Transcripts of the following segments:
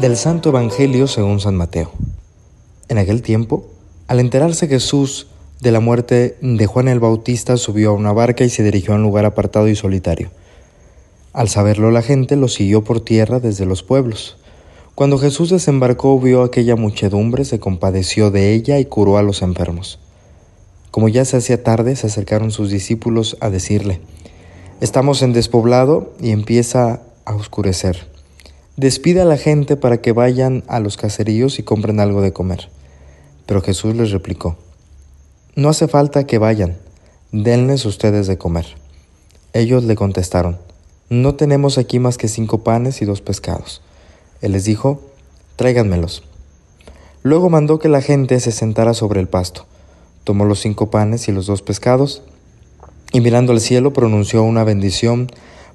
Del Santo Evangelio según San Mateo. En aquel tiempo, al enterarse Jesús de la muerte de Juan el Bautista, subió a una barca y se dirigió a un lugar apartado y solitario. Al saberlo la gente lo siguió por tierra desde los pueblos. Cuando Jesús desembarcó vio aquella muchedumbre, se compadeció de ella y curó a los enfermos. Como ya se hacía tarde, se acercaron sus discípulos a decirle, Estamos en despoblado y empieza a oscurecer Despide a la gente para que vayan a los caseríos y compren algo de comer. Pero Jesús les replicó, No hace falta que vayan, denles ustedes de comer. Ellos le contestaron, No tenemos aquí más que cinco panes y dos pescados. Él les dijo, Tráiganmelos. Luego mandó que la gente se sentara sobre el pasto. Tomó los cinco panes y los dos pescados, y mirando al cielo pronunció una bendición,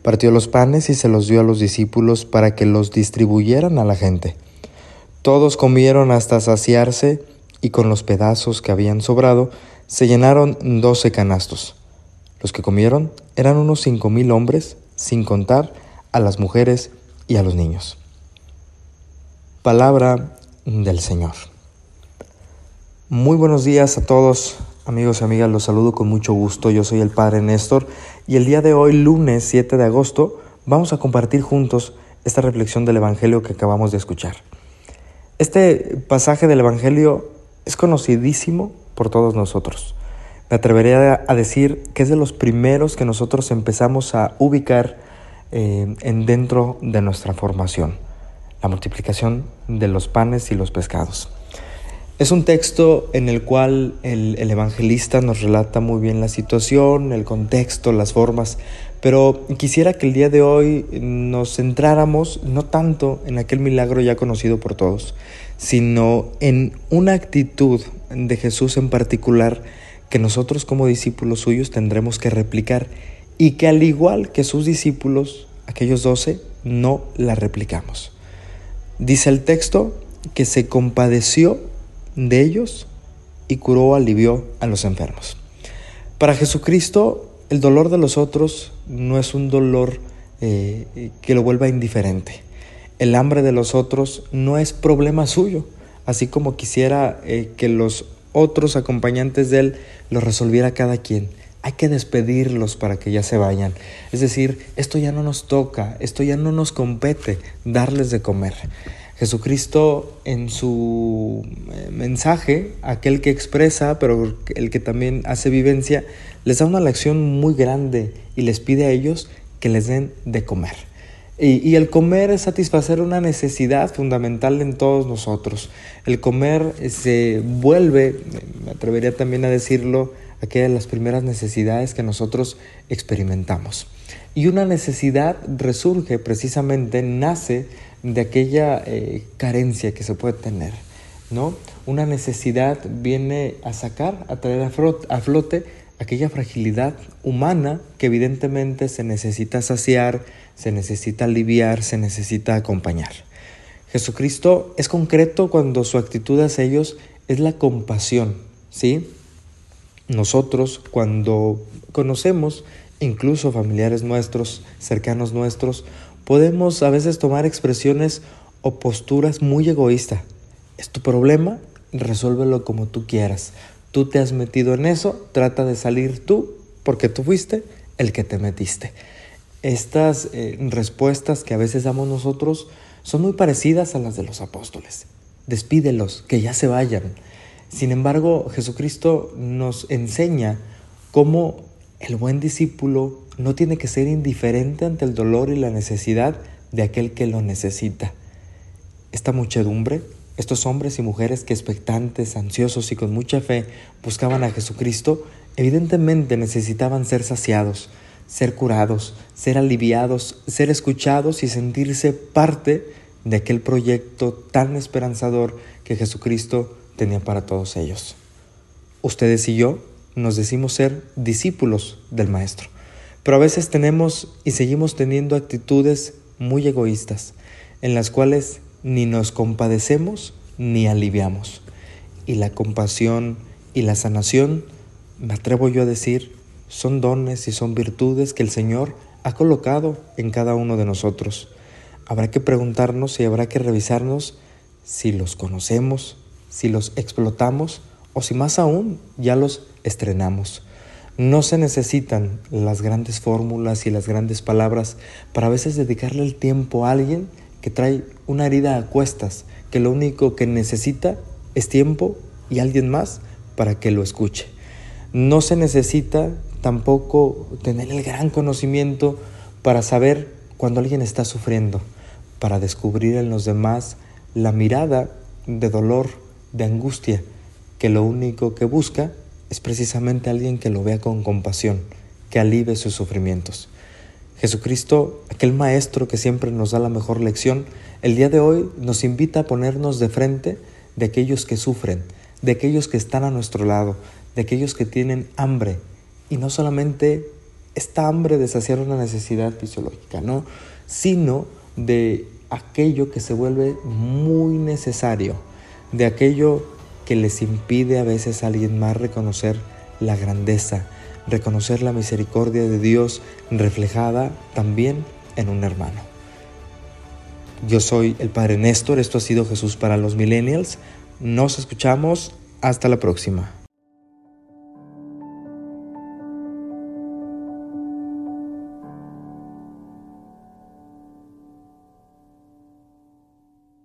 Partió los panes y se los dio a los discípulos para que los distribuyeran a la gente. Todos comieron hasta saciarse y con los pedazos que habían sobrado se llenaron doce canastos. Los que comieron eran unos cinco mil hombres, sin contar a las mujeres y a los niños. Palabra del Señor. Muy buenos días a todos. Amigos y amigas, los saludo con mucho gusto. Yo soy el Padre Néstor y el día de hoy, lunes 7 de agosto, vamos a compartir juntos esta reflexión del Evangelio que acabamos de escuchar. Este pasaje del Evangelio es conocidísimo por todos nosotros. Me atrevería a decir que es de los primeros que nosotros empezamos a ubicar eh, en dentro de nuestra formación, la multiplicación de los panes y los pescados. Es un texto en el cual el, evangelista nos relata muy bien la situación, el contexto, las formas, pero quisiera que el día de hoy nos centráramos no tanto en aquel milagro ya conocido por todos, sino en una actitud de Jesús en particular que nosotros como discípulos suyos tendremos que replicar y que al igual que sus discípulos, aquellos doce, no la replicamos. Dice el texto que se compadeció de ellos y curó, alivió a los enfermos. Para Jesucristo, el dolor de los otros no es un dolor eh, que lo vuelva indiferente. El hambre de los otros no es problema suyo, así como quisiera eh, que los otros acompañantes de él lo resolviera cada quien. Hay que despedirlos para que ya se vayan. Es decir, esto ya no nos toca, esto ya no nos compete darles de comer. Jesucristo en su eh, mensaje, aquel que expresa, pero el que también hace vivencia, les da una lección muy grande y les pide a ellos que les den de comer. Y, el comer es satisfacer una necesidad fundamental en todos nosotros. El comer se vuelve, me atrevería también a decirlo, aquella de las primeras necesidades que nosotros experimentamos. Y una necesidad resurge precisamente, nace de aquella eh, carencia que se puede tener, ¿no? Una necesidad viene a sacar, a traer a, a flote aquella fragilidad humana que evidentemente se necesita saciar, se necesita aliviar, se necesita acompañar. Jesucristo es concreto cuando su actitud hacia ellos es la compasión, ¿sí? Nosotros cuando conocemos incluso familiares nuestros, cercanos nuestros, podemos a veces tomar expresiones o posturas muy egoístas. Es tu problema, resuélvelo como tú quieras. Tú te has metido en eso, trata de salir tú, porque tú fuiste el que te metiste. Estas eh, respuestas que a veces damos nosotros son muy parecidas a las de los apóstoles. Despídelos, que ya se vayan. Sin embargo, Jesucristo nos enseña cómo el buen discípulo no tiene que ser indiferente ante el dolor y la necesidad de aquel que lo necesita. Esta muchedumbre, estos hombres y mujeres que expectantes, ansiosos y con mucha fe buscaban a Jesucristo, evidentemente necesitaban ser saciados, ser curados, ser aliviados, ser escuchados y sentirse parte de aquel proyecto tan esperanzador que Jesucristo tenía para todos ellos. Ustedes y yo nos decimos ser discípulos del Maestro. Pero a veces tenemos y seguimos teniendo actitudes muy egoístas, en las cuales ni nos compadecemos ni aliviamos. Y la compasión y la sanación, me atrevo yo a decir, son dones y son virtudes que el Señor ha colocado en cada uno de nosotros. Habrá que preguntarnos y habrá que revisarnos si los conocemos, si los explotamos o si más aún ya los estrenamos. No se necesitan las grandes fórmulas y las grandes palabras para a veces dedicarle el tiempo a alguien que trae una herida a cuestas, que lo único que necesita es tiempo y alguien más para que lo escuche. No se necesita tampoco tener el gran conocimiento para saber cuando alguien está sufriendo, para descubrir en los demás la mirada de dolor, de angustia, que lo único que busca es precisamente alguien que lo vea con compasión, que alivie sus sufrimientos. Jesucristo, aquel Maestro que siempre nos da la mejor lección, el día de hoy nos invita a ponernos de frente de aquellos que sufren, de aquellos que están a nuestro lado, de aquellos que tienen hambre. Y no solamente esta hambre de saciar una necesidad fisiológica, ¿no? sino de aquello que se vuelve muy necesario, de aquello que les impide a veces a alguien más reconocer la grandeza, reconocer la misericordia de Dios reflejada también en un hermano. Yo soy el Padre Néstor, esto ha sido Jesús para los Millennials. Nos escuchamos, hasta la próxima.